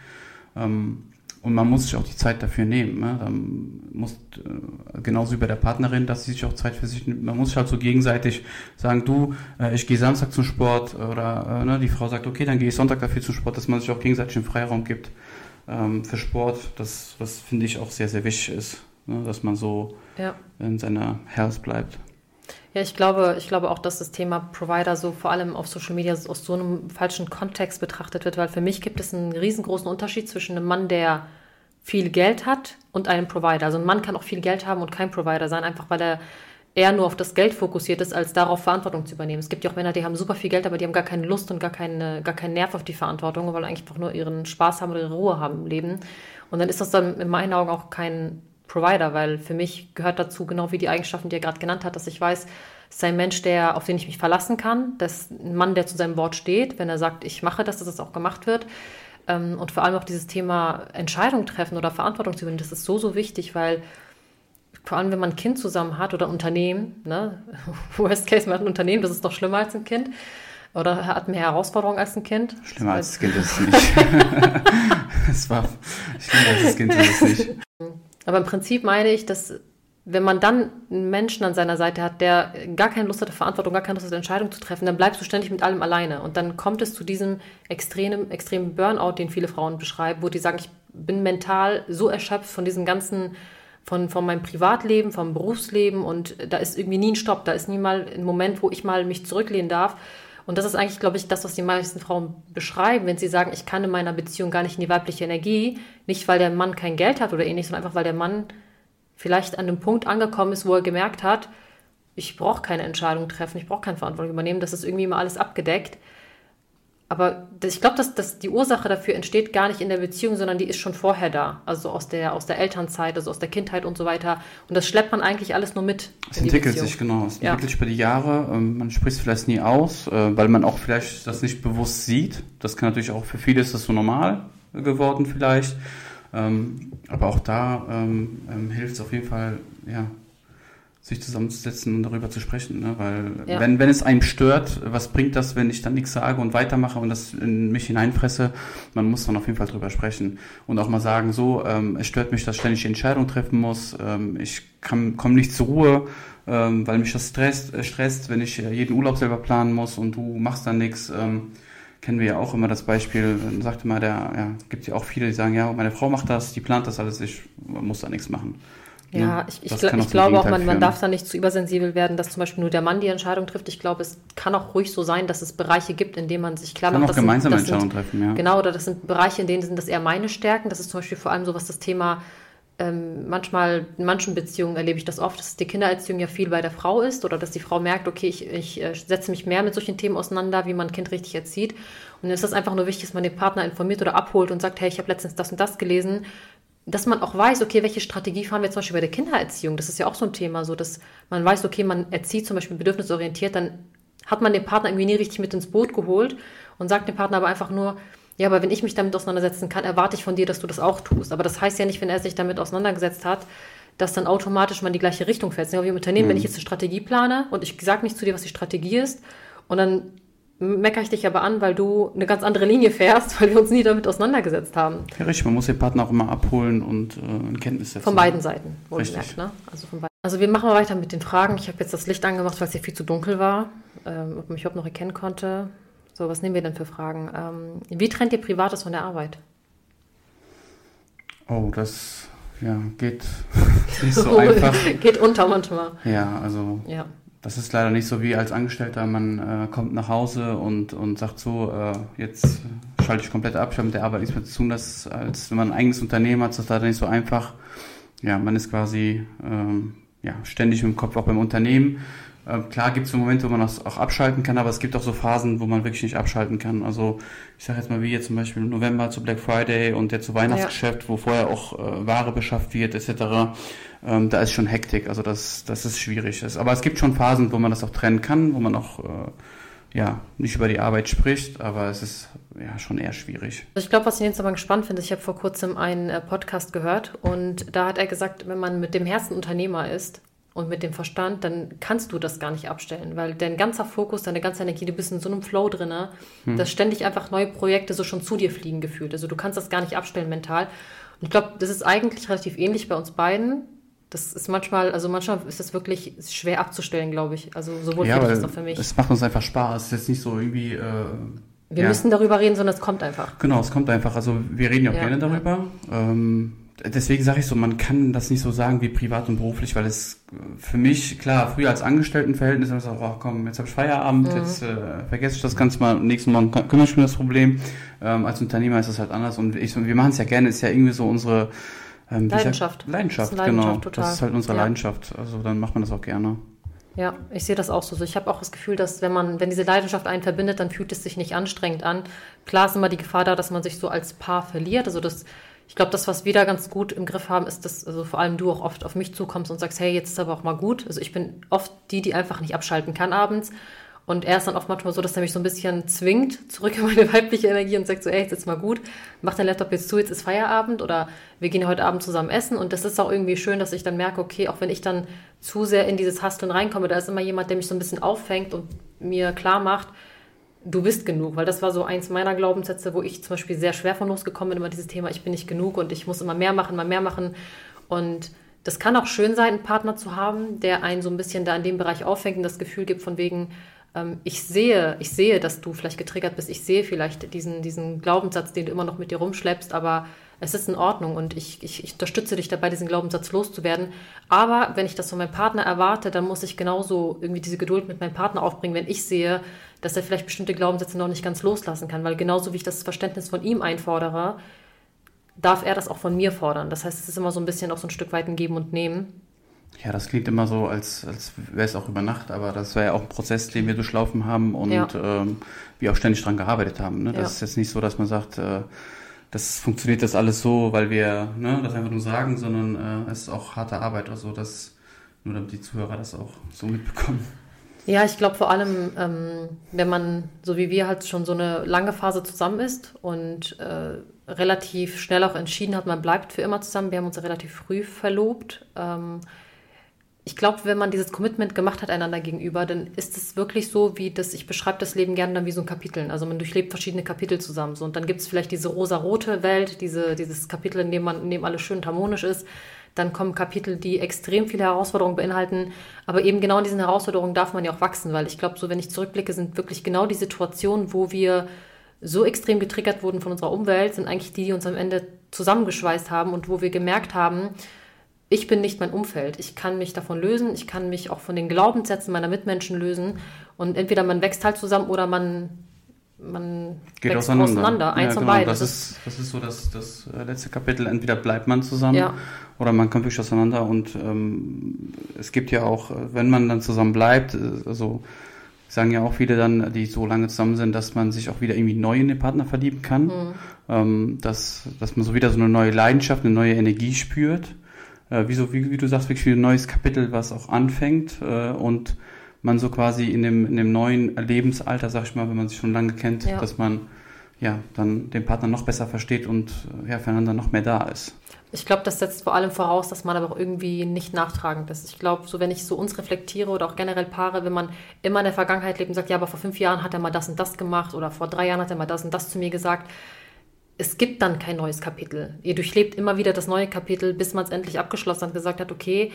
Ähm, und man muss sich auch die Zeit dafür nehmen. Ne? Dann muss, äh, genauso wie bei der Partnerin, dass sie sich auch Zeit für sich nimmt. Man muss sich halt so gegenseitig sagen, du, äh, ich gehe Samstag zum Sport oder äh, ne, die Frau sagt, okay, dann gehe ich Sonntag dafür zum Sport, dass man sich auch gegenseitig einen Freiraum gibt ähm, für Sport. Das, was finde ich auch sehr, sehr wichtig ist, ne? dass man so ja. in seiner Herz bleibt. Ja, ich glaube, ich glaube auch, dass das Thema Provider so vor allem auf Social Media aus so einem falschen Kontext betrachtet wird, weil für mich gibt es einen riesengroßen Unterschied zwischen einem Mann, der viel Geld hat und einem Provider. Also ein Mann kann auch viel Geld haben und kein Provider sein, einfach weil er eher nur auf das Geld fokussiert ist, als darauf Verantwortung zu übernehmen. Es gibt ja auch Männer, die haben super viel Geld, aber die haben gar keine Lust und gar, keine, gar keinen Nerv auf die Verantwortung, weil eigentlich einfach nur ihren Spaß haben oder ihre Ruhe haben im Leben. Und dann ist das dann in meinen Augen auch kein Provider, weil für mich gehört dazu, genau wie die Eigenschaften, die er gerade genannt hat, dass ich weiß, es ist ein Mensch, der, auf den ich mich verlassen kann, das ist ein Mann, der zu seinem Wort steht, wenn er sagt, ich mache das, dass das auch gemacht wird. Ähm, und vor allem auch dieses Thema Entscheidung treffen oder Verantwortung zu übernehmen, das ist so, so wichtig, weil vor allem, wenn man ein Kind zusammen hat oder ein Unternehmen, ne? [laughs] Worst Case, man hat ein Unternehmen, das ist doch schlimmer als ein Kind. Oder hat mehr Herausforderungen als ein Kind. Schlimmer als das Kind ist es nicht. [laughs] [laughs] es war schlimmer als das Kind ist es nicht. Aber im Prinzip meine ich, dass wenn man dann einen Menschen an seiner Seite hat, der gar keine Lust hat, Verantwortung, gar keine Lust hat, Entscheidungen zu treffen, dann bleibst du ständig mit allem alleine. Und dann kommt es zu diesem extremen, extremen Burnout, den viele Frauen beschreiben, wo die sagen, ich bin mental so erschöpft von diesem ganzen von, von meinem Privatleben, vom Berufsleben und da ist irgendwie nie ein Stopp, da ist nie mal ein Moment, wo ich mal mich zurücklehnen darf. Und das ist eigentlich, glaube ich, das, was die meisten Frauen beschreiben, wenn sie sagen, ich kann in meiner Beziehung gar nicht in die weibliche Energie, nicht weil der Mann kein Geld hat oder ähnlich, sondern einfach weil der Mann vielleicht an einem Punkt angekommen ist, wo er gemerkt hat, ich brauche keine Entscheidung treffen, ich brauche keine Verantwortung übernehmen, das ist irgendwie immer alles abgedeckt. Aber ich glaube, dass, dass die Ursache dafür entsteht gar nicht in der Beziehung, sondern die ist schon vorher da. Also aus der, aus der Elternzeit, also aus der Kindheit und so weiter. Und das schleppt man eigentlich alles nur mit. Es entwickelt sich, genau. Es ja. entwickelt sich über die Jahre. Ähm, man spricht es vielleicht nie aus, äh, weil man auch vielleicht das nicht bewusst sieht. Das kann natürlich auch für viele ist das so normal geworden vielleicht. Ähm, aber auch da ähm, hilft es auf jeden Fall, ja, sich zusammenzusetzen und darüber zu sprechen. Ne? Weil ja. wenn, wenn es einem stört, was bringt das, wenn ich dann nichts sage und weitermache und das in mich hineinfresse? Man muss dann auf jeden Fall drüber sprechen und auch mal sagen, so, ähm, es stört mich, dass ich ständig die Entscheidung treffen muss. Ähm, ich komme nicht zur Ruhe, ähm, weil mich das stresst, äh, stresst, wenn ich äh, jeden Urlaub selber planen muss und du machst dann nichts. Ähm, kennen wir ja auch immer das Beispiel, sagte mal, der, ja, gibt ja auch viele, die sagen, ja, meine Frau macht das, die plant das alles, ich muss da nichts machen. Ja, ja ich, ich, gl ich glaube auch, man, man darf da nicht zu übersensibel werden, dass zum Beispiel nur der Mann die Entscheidung trifft. Ich glaube, es kann auch ruhig so sein, dass es Bereiche gibt, in denen man sich klar kann macht, auch gemeinsame Entscheidungen treffen, ja. Genau, oder das sind Bereiche, in denen sind das eher meine Stärken. Das ist zum Beispiel vor allem so, was das Thema ähm, manchmal, in manchen Beziehungen erlebe ich das oft, dass die Kindererziehung ja viel bei der Frau ist oder dass die Frau merkt, okay, ich, ich äh, setze mich mehr mit solchen Themen auseinander, wie man ein Kind richtig erzieht. Und dann ist das einfach nur wichtig, dass man den Partner informiert oder abholt und sagt, hey, ich habe letztens das und das gelesen dass man auch weiß, okay, welche Strategie fahren wir zum Beispiel bei der Kindererziehung? Das ist ja auch so ein Thema, so dass man weiß, okay, man erzieht zum Beispiel bedürfnisorientiert, dann hat man den Partner irgendwie nie richtig mit ins Boot geholt und sagt dem Partner aber einfach nur, ja, aber wenn ich mich damit auseinandersetzen kann, erwarte ich von dir, dass du das auch tust. Aber das heißt ja nicht, wenn er sich damit auseinandergesetzt hat, dass dann automatisch man die gleiche Richtung fährt. Wie im Unternehmen, mhm. wenn ich jetzt eine Strategie plane und ich sage nicht zu dir, was die Strategie ist, und dann meckere ich dich aber an, weil du eine ganz andere Linie fährst, [laughs] weil wir uns nie damit auseinandergesetzt haben. Ja, richtig. Man muss den Partner auch immer abholen und äh, in Kenntnis setzen. Von beiden Seiten, wohlgemerkt. Ne? Also, von beiden. also wir machen mal weiter mit den Fragen. Ich habe jetzt das Licht angemacht, weil es hier viel zu dunkel war, ähm, ob man mich überhaupt noch erkennen konnte. So, was nehmen wir denn für Fragen? Ähm, wie trennt ihr Privates von der Arbeit? Oh, das ja, geht [laughs] nicht so [laughs] einfach. geht unter manchmal. Ja, also ja. Das ist leider nicht so wie als Angestellter, man äh, kommt nach Hause und, und sagt so, äh, jetzt schalte ich komplett ab, ich habe mit der Arbeit nichts mehr zu tun. Das, als wenn man ein eigenes Unternehmen hat, ist das leider nicht so einfach. Ja, man ist quasi ähm, ja, ständig im Kopf auch beim Unternehmen. Äh, klar gibt es so Momente, wo man das auch abschalten kann, aber es gibt auch so Phasen, wo man wirklich nicht abschalten kann. Also ich sage jetzt mal wie jetzt zum Beispiel im November zu Black Friday und jetzt zu Weihnachtsgeschäft, ja. wo vorher auch äh, Ware beschafft wird etc. Ähm, da ist schon Hektik, also das, das ist schwierig. Aber es gibt schon Phasen, wo man das auch trennen kann, wo man auch äh, ja, nicht über die Arbeit spricht, aber es ist ja schon eher schwierig. Ich glaube, was ich jetzt aber gespannt finde, ich habe vor kurzem einen äh, Podcast gehört und da hat er gesagt, wenn man mit dem Herzen Unternehmer ist, und mit dem Verstand, dann kannst du das gar nicht abstellen, weil dein ganzer Fokus, deine ganze Energie, du bist in so einem Flow drin, hm. dass ständig einfach neue Projekte so schon zu dir fliegen gefühlt. Also du kannst das gar nicht abstellen mental. Und ich glaube, das ist eigentlich relativ ähnlich bei uns beiden. Das ist manchmal, also manchmal ist das wirklich schwer abzustellen, glaube ich. Also sowohl ja, für dich als auch für mich. Es macht uns einfach Spaß. Es ist jetzt nicht so irgendwie. Äh, wir ja. müssen darüber reden, sondern es kommt einfach. Genau, es kommt einfach. Also wir reden ja auch ja, gerne darüber. Ähm, deswegen sage ich so, man kann das nicht so sagen wie privat und beruflich, weil es für mich, klar, früher als Angestelltenverhältnis, ich so, oh, komm, jetzt habe ich Feierabend, mhm. jetzt äh, vergesse ich das Ganze mal, nächsten Morgen kümmere ich um das Problem. Ähm, als Unternehmer ist das halt anders und ich, wir machen es ja gerne, ist ja irgendwie so unsere ähm, Leidenschaft. Sag, Leidenschaft, Leidenschaft, genau. Total. Das ist halt unsere ja. Leidenschaft, also dann macht man das auch gerne. Ja, ich sehe das auch so. Ich habe auch das Gefühl, dass wenn man, wenn diese Leidenschaft einen verbindet, dann fühlt es sich nicht anstrengend an. Klar ist immer die Gefahr da, dass man sich so als Paar verliert. Also das, ich glaube, das, was wir da ganz gut im Griff haben, ist, dass also vor allem du auch oft auf mich zukommst und sagst, hey, jetzt ist aber auch mal gut. Also ich bin oft die, die einfach nicht abschalten kann abends. Und er ist dann oft manchmal so, dass er mich so ein bisschen zwingt, zurück in meine weibliche Energie und sagt so, ey, jetzt ist mal gut, mach dein Laptop jetzt zu, jetzt ist Feierabend oder wir gehen heute Abend zusammen essen. Und das ist auch irgendwie schön, dass ich dann merke, okay, auch wenn ich dann zu sehr in dieses Hasteln reinkomme, da ist immer jemand, der mich so ein bisschen auffängt und mir klar macht, du bist genug, weil das war so eins meiner Glaubenssätze, wo ich zum Beispiel sehr schwer von losgekommen bin, immer dieses Thema, ich bin nicht genug und ich muss immer mehr machen, immer mehr machen. Und das kann auch schön sein, einen Partner zu haben, der einen so ein bisschen da in dem Bereich auffängt und das Gefühl gibt von wegen, ich sehe, ich sehe, dass du vielleicht getriggert bist, ich sehe vielleicht diesen, diesen Glaubenssatz, den du immer noch mit dir rumschleppst, aber es ist in Ordnung und ich, ich, ich unterstütze dich dabei, diesen Glaubenssatz loszuwerden. Aber wenn ich das von meinem Partner erwarte, dann muss ich genauso irgendwie diese Geduld mit meinem Partner aufbringen, wenn ich sehe, dass er vielleicht bestimmte Glaubenssätze noch nicht ganz loslassen kann. Weil genauso wie ich das Verständnis von ihm einfordere, darf er das auch von mir fordern. Das heißt, es ist immer so ein bisschen auch so ein Stück weit ein Geben und Nehmen. Ja, das klingt immer so, als, als wäre es auch über Nacht, aber das war ja auch ein Prozess, den wir durchlaufen haben und ja. ähm, wir auch ständig daran gearbeitet haben. Ne? Das ja. ist jetzt nicht so, dass man sagt, äh, das funktioniert das alles so, weil wir ne, das einfach nur sagen, sondern äh, es ist auch harte Arbeit, also das, nur damit die Zuhörer das auch so mitbekommen. Ja, ich glaube vor allem, ähm, wenn man, so wie wir halt schon so eine lange Phase zusammen ist und äh, relativ schnell auch entschieden hat, man bleibt für immer zusammen. Wir haben uns ja relativ früh verlobt. Ähm, ich glaube, wenn man dieses Commitment gemacht hat einander gegenüber, dann ist es wirklich so, wie das, ich beschreibe das Leben gerne dann wie so ein Kapitel. Also man durchlebt verschiedene Kapitel zusammen. So. Und dann gibt es vielleicht diese rosa-rote Welt, diese, dieses Kapitel, in dem man, in dem alles schön harmonisch ist. Dann kommen Kapitel, die extrem viele Herausforderungen beinhalten. Aber eben genau in diesen Herausforderungen darf man ja auch wachsen, weil ich glaube, so wenn ich zurückblicke, sind wirklich genau die Situationen, wo wir so extrem getriggert wurden von unserer Umwelt, sind eigentlich die, die uns am Ende zusammengeschweißt haben und wo wir gemerkt haben, ich bin nicht mein Umfeld. Ich kann mich davon lösen. Ich kann mich auch von den Glaubenssätzen meiner Mitmenschen lösen. Und entweder man wächst halt zusammen oder man, man Geht wächst auseinander. auseinander. Eins ja, genau. von Das, das ist, das ist so das, das äh, letzte Kapitel. Entweder bleibt man zusammen ja. oder man kommt wirklich auseinander. Und ähm, es gibt ja auch, wenn man dann zusammen bleibt, äh, also sagen ja auch viele dann, die so lange zusammen sind, dass man sich auch wieder irgendwie neu in den Partner verlieben kann. Mhm. Ähm, dass, dass man so wieder so eine neue Leidenschaft, eine neue Energie spürt äh, wie, so, wie, wie, du sagst, wirklich ein neues Kapitel, was auch anfängt äh, und man so quasi in dem, in dem neuen Lebensalter, sag ich mal, wenn man sich schon lange kennt, ja. dass man ja dann den Partner noch besser versteht und ja, füreinander noch mehr da ist. Ich glaube, das setzt vor allem voraus, dass man aber auch irgendwie nicht nachtragend ist. Ich glaube, so wenn ich so uns reflektiere oder auch generell Paare, wenn man immer in der Vergangenheit lebt und sagt, ja, aber vor fünf Jahren hat er mal das und das gemacht oder vor drei Jahren hat er mal das und das zu mir gesagt, es gibt dann kein neues Kapitel. Ihr durchlebt immer wieder das neue Kapitel, bis man es endlich abgeschlossen hat und gesagt hat, okay,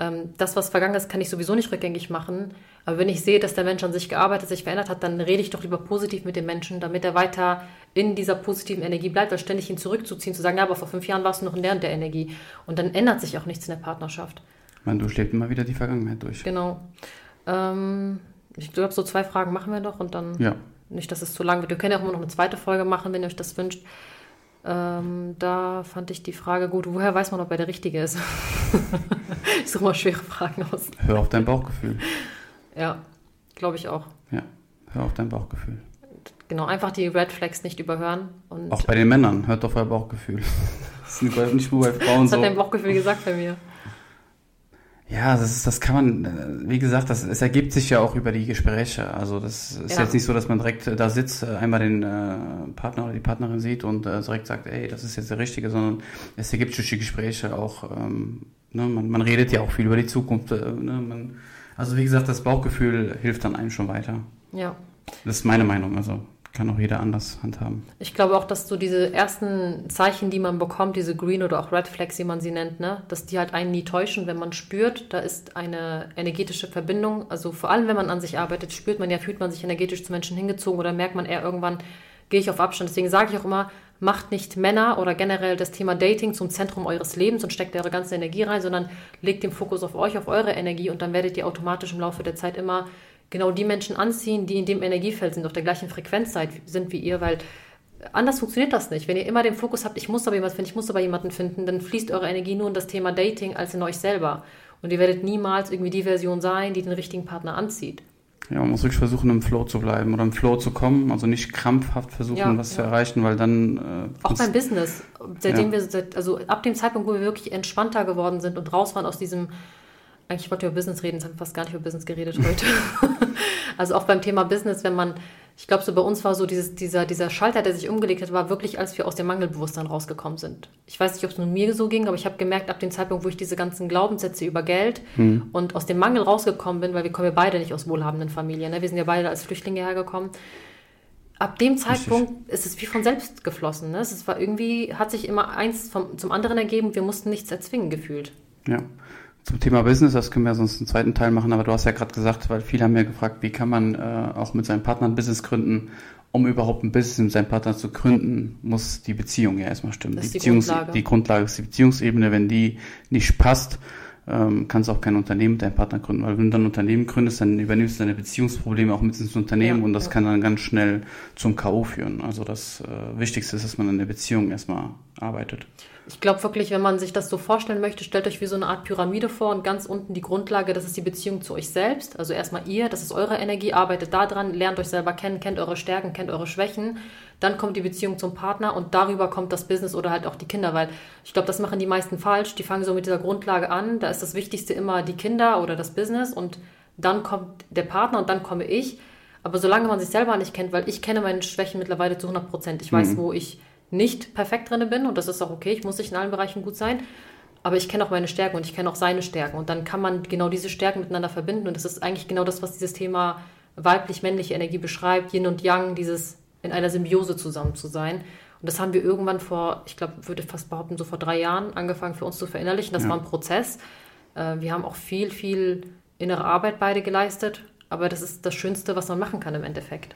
ähm, das, was vergangen ist, kann ich sowieso nicht rückgängig machen. Aber wenn ich sehe, dass der Mensch an sich gearbeitet, sich verändert hat, dann rede ich doch lieber positiv mit dem Menschen, damit er weiter in dieser positiven Energie bleibt, als ständig ihn zurückzuziehen, zu sagen, ja, aber vor fünf Jahren warst du noch in der und der Energie. Und dann ändert sich auch nichts in der Partnerschaft. Man durchlebt immer wieder die Vergangenheit durch. Genau. Ähm, ich glaube, so zwei Fragen machen wir noch und dann. Ja. Nicht, dass es zu lang wird. Wir können ja auch immer noch eine zweite Folge machen, wenn ihr euch das wünscht. Ähm, da fand ich die Frage gut, woher weiß man, ob er der Richtige ist? ich suche mal schwere Fragen aus. Hör auf dein Bauchgefühl. Ja, glaube ich auch. Ja, hör auf dein Bauchgefühl. Genau, einfach die Red Flags nicht überhören. Und auch bei den Männern, hört auf euer Bauchgefühl. [laughs] Das ist nicht nur bei Frauen Was so. hat dein Bauchgefühl gesagt bei mir? Ja, das, ist, das kann man, äh, wie gesagt, das, es ergibt sich ja auch über die Gespräche. Also das ist ja. jetzt nicht so, dass man direkt äh, da sitzt, äh, einmal den äh, Partner oder die Partnerin sieht und äh, direkt sagt, ey, das ist jetzt der Richtige, sondern es ergibt durch die Gespräche auch, ähm, ne, man, man redet ja auch viel über die Zukunft. Äh, ne, man, also wie gesagt, das Bauchgefühl hilft dann einem schon weiter. Ja. Das ist meine Meinung, also kann auch jeder anders handhaben. Ich glaube auch, dass so diese ersten Zeichen, die man bekommt, diese Green oder auch Red Flags, wie man sie nennt, ne, dass die halt einen nie täuschen, wenn man spürt, da ist eine energetische Verbindung. Also vor allem, wenn man an sich arbeitet, spürt man ja, fühlt man sich energetisch zu Menschen hingezogen oder merkt man eher irgendwann, gehe ich auf Abstand. Deswegen sage ich auch immer, macht nicht Männer oder generell das Thema Dating zum Zentrum eures Lebens und steckt eure ganze Energie rein, sondern legt den Fokus auf euch, auf eure Energie und dann werdet ihr automatisch im Laufe der Zeit immer genau die Menschen anziehen, die in dem Energiefeld sind, auf der gleichen Frequenz sind wie ihr, weil anders funktioniert das nicht. Wenn ihr immer den Fokus habt, ich muss aber jemanden finden, ich muss aber jemanden finden, dann fließt eure Energie nur in das Thema Dating als in euch selber. Und ihr werdet niemals irgendwie die Version sein, die den richtigen Partner anzieht. Ja, man muss wirklich versuchen, im Flow zu bleiben oder im Flow zu kommen, also nicht krampfhaft versuchen, Ja, was zu ja. erreichen, weil dann. Äh, Auch beim Business. Seitdem Ja. wir, seit, also ab dem Zeitpunkt, wo wir wirklich entspannter geworden sind und raus waren aus diesem, eigentlich wollte ich über Business reden, jetzt haben wir fast gar nicht über Business geredet heute. [laughs] also auch beim Thema Business, wenn man, ich glaube, so bei uns war so dieses, dieser, dieser Schalter, der sich umgelegt hat, war wirklich, als wir aus dem Mangelbewusstsein rausgekommen sind. Ich weiß nicht, ob es nur mir so ging, aber ich habe gemerkt, ab dem Zeitpunkt, wo ich diese ganzen Glaubenssätze über Geld und aus dem Mangel rausgekommen bin, weil wir kommen ja beide nicht aus wohlhabenden Familien, ne? wir sind ja beide als Flüchtlinge hergekommen, ab dem Zeitpunkt ist es wie von selbst geflossen. Ne? Es war irgendwie, hat sich immer eins vom, zum anderen ergeben. Wir mussten nichts erzwingen gefühlt. Ja. Zum Thema Business, das können wir sonst einen zweiten Teil machen, aber du hast ja gerade gesagt, weil viele haben ja gefragt, wie kann man äh, auch mit seinem Partner ein Business gründen. Um überhaupt ein Business mit seinem Partner zu gründen, muss die Beziehung ja erstmal stimmen. Das die, die Grundlage. die Grundlage ist die Beziehungsebene. Wenn die nicht passt, ähm, kannst du auch kein Unternehmen mit deinem Partner gründen. Weil wenn du dann ein Unternehmen gründest, dann übernimmst du deine Beziehungsprobleme auch mit ins Unternehmen Ja, und das ja. kann dann ganz schnell zum K.O. führen. Also das äh, Wichtigste ist, dass man an der Beziehung erstmal arbeitet. Ich glaube wirklich, wenn man sich das so vorstellen möchte, stellt euch wie so eine Art Pyramide vor und ganz unten die Grundlage, das ist die Beziehung zu euch selbst. Also erstmal ihr, das ist eure Energie, arbeitet da dran, lernt euch selber kennen, kennt eure Stärken, kennt eure Schwächen. Dann kommt die Beziehung zum Partner und darüber kommt das Business oder halt auch die Kinder, weil ich glaube, das machen die meisten falsch. Die fangen so mit dieser Grundlage an. Da ist das Wichtigste immer die Kinder oder das Business und dann kommt der Partner und dann komme ich. Aber solange man sich selber nicht kennt, weil ich kenne meine Schwächen mittlerweile zu 100 Prozent. Ich weiß, wo ich nicht perfekt drin bin und das ist auch okay. Ich muss nicht in allen Bereichen gut sein. Aber ich kenne auch meine Stärken und ich kenne auch seine Stärken. Und dann kann man genau diese Stärken miteinander verbinden. Und das ist eigentlich genau das, was dieses Thema weiblich-männliche Energie beschreibt. Yin und Yang, dieses in einer Symbiose zusammen zu sein. Und das haben wir irgendwann vor, ich glaube, würde fast behaupten, so vor drei Jahren angefangen für uns zu verinnerlichen. Das Ja. war ein Prozess. Äh, Wir haben auch viel, viel innere Arbeit beide geleistet. Aber das ist das Schönste, was man machen kann im Endeffekt.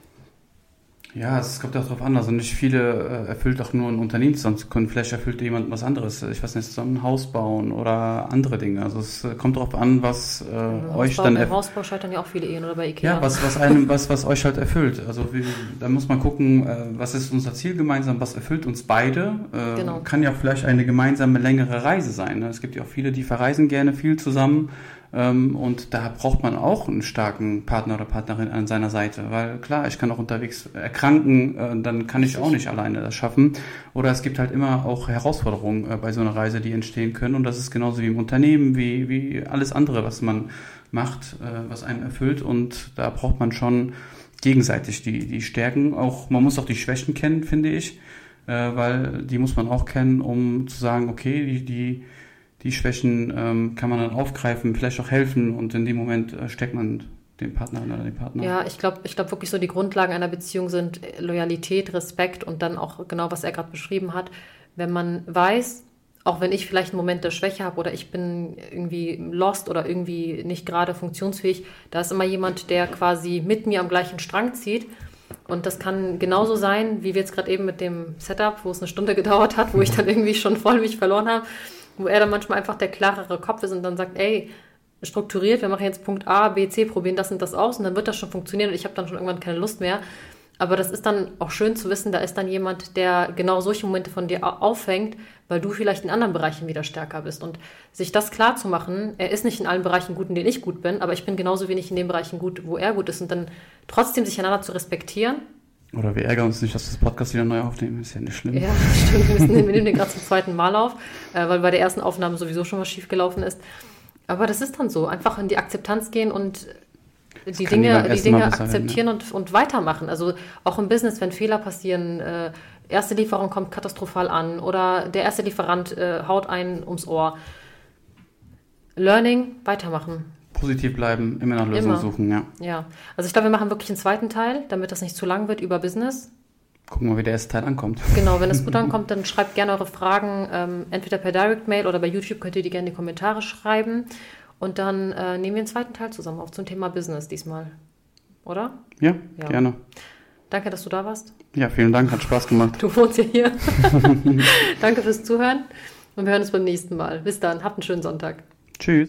Ja, es kommt auch darauf an. Also nicht viele äh, erfüllt auch nur ein Unternehmen zu können. Vielleicht erfüllt jemand was anderes. Ich weiß nicht, zusammen ein Haus bauen oder andere Dinge. Also es äh, kommt darauf an, was äh, euch Hausbau, dann erfüllt. Hausbau scheitern ja auch viele Ehen oder bei Ikea. Ja, was, was einem, was, was euch halt erfüllt. Also wie, da muss man gucken, äh, was ist unser Ziel gemeinsam, was erfüllt uns beide. Äh, Genau. Kann ja auch vielleicht eine gemeinsame längere Reise sein. Ne? Es gibt ja auch viele, die verreisen gerne viel zusammen. Ähm, und da braucht man auch einen starken Partner oder Partnerin an seiner Seite. Weil klar, ich kann auch unterwegs erkranken, äh, dann kann ich auch nicht alleine das schaffen. Oder es gibt halt immer auch Herausforderungen äh, bei so einer Reise, die entstehen können. Und das ist genauso wie im Unternehmen, wie, wie alles andere, was man macht, äh, was einen erfüllt. Und da braucht man schon gegenseitig die, die Stärken. Auch, man muss auch die Schwächen kennen, finde ich. Weil die muss man auch kennen, um zu sagen, okay, die, die, die Schwächen ähm, kann man dann aufgreifen, vielleicht auch helfen und in dem Moment äh, steckt man den Partner oder den Partner. Ja, ich glaube ich glaub wirklich so die Grundlagen einer Beziehung sind Loyalität, Respekt und dann auch genau, was er gerade beschrieben hat. Wenn man weiß, auch wenn ich vielleicht einen Moment der Schwäche habe oder ich bin irgendwie lost oder irgendwie nicht gerade funktionsfähig, da ist immer jemand, der quasi mit mir am gleichen Strang zieht. Und das kann genauso sein, wie wir jetzt gerade eben mit dem Setup, wo es eine Stunde gedauert hat, wo ich dann irgendwie schon voll mich verloren habe, wo er dann manchmal einfach der klarere Kopf ist und dann sagt, ey, strukturiert, wir machen jetzt Punkt A, B, C, probieren das und das aus und dann wird das schon funktionieren und ich habe dann schon irgendwann keine Lust mehr. Aber das ist dann auch schön zu wissen, da ist dann jemand, der genau solche Momente von dir au- auffängt, weil du vielleicht in anderen Bereichen wieder stärker bist. Und sich das klar zu machen, er ist nicht in allen Bereichen gut, in denen ich gut bin, aber ich bin genauso wenig in den Bereichen gut, wo er gut ist. Und dann trotzdem sich einander zu respektieren. Oder wir ärgern uns nicht, dass wir das Podcast wieder neu aufnehmen, ist ja nicht schlimm. Ja, [laughs] stimmt. Wir, müssen, wir nehmen den gerade zum zweiten Mal auf, äh, weil bei der ersten Aufnahme sowieso schon was schiefgelaufen ist. Aber das ist dann so. Einfach in die Akzeptanz gehen und die kann nie Dinge, die Dinge besser werden, akzeptieren und, und weitermachen. Also auch im Business, wenn Fehler passieren, äh, erste Lieferung kommt katastrophal an oder der erste Lieferant äh, haut einen ums Ohr. Learning, weitermachen. Positiv bleiben, immer nach Lösungen suchen, ja. Ja, also ich glaube, wir machen wirklich einen zweiten Teil, damit das nicht zu lang wird über Business. Gucken wir, wie der erste Teil ankommt. Genau, wenn es [laughs] gut ankommt, dann schreibt gerne eure Fragen, ähm, entweder per Direct Mail oder bei YouTube könnt ihr die gerne in die Kommentare schreiben. Und dann äh, nehmen wir einen zweiten Teil zusammen auf zum Thema Business diesmal. Oder? Ja, Ja. gerne. Danke, dass du da warst. Ja, vielen Dank, hat Spaß gemacht. Du wohnst ja hier. [laughs] Danke fürs Zuhören und wir hören uns beim nächsten Mal. Bis dann, habt einen schönen Sonntag. Tschüss.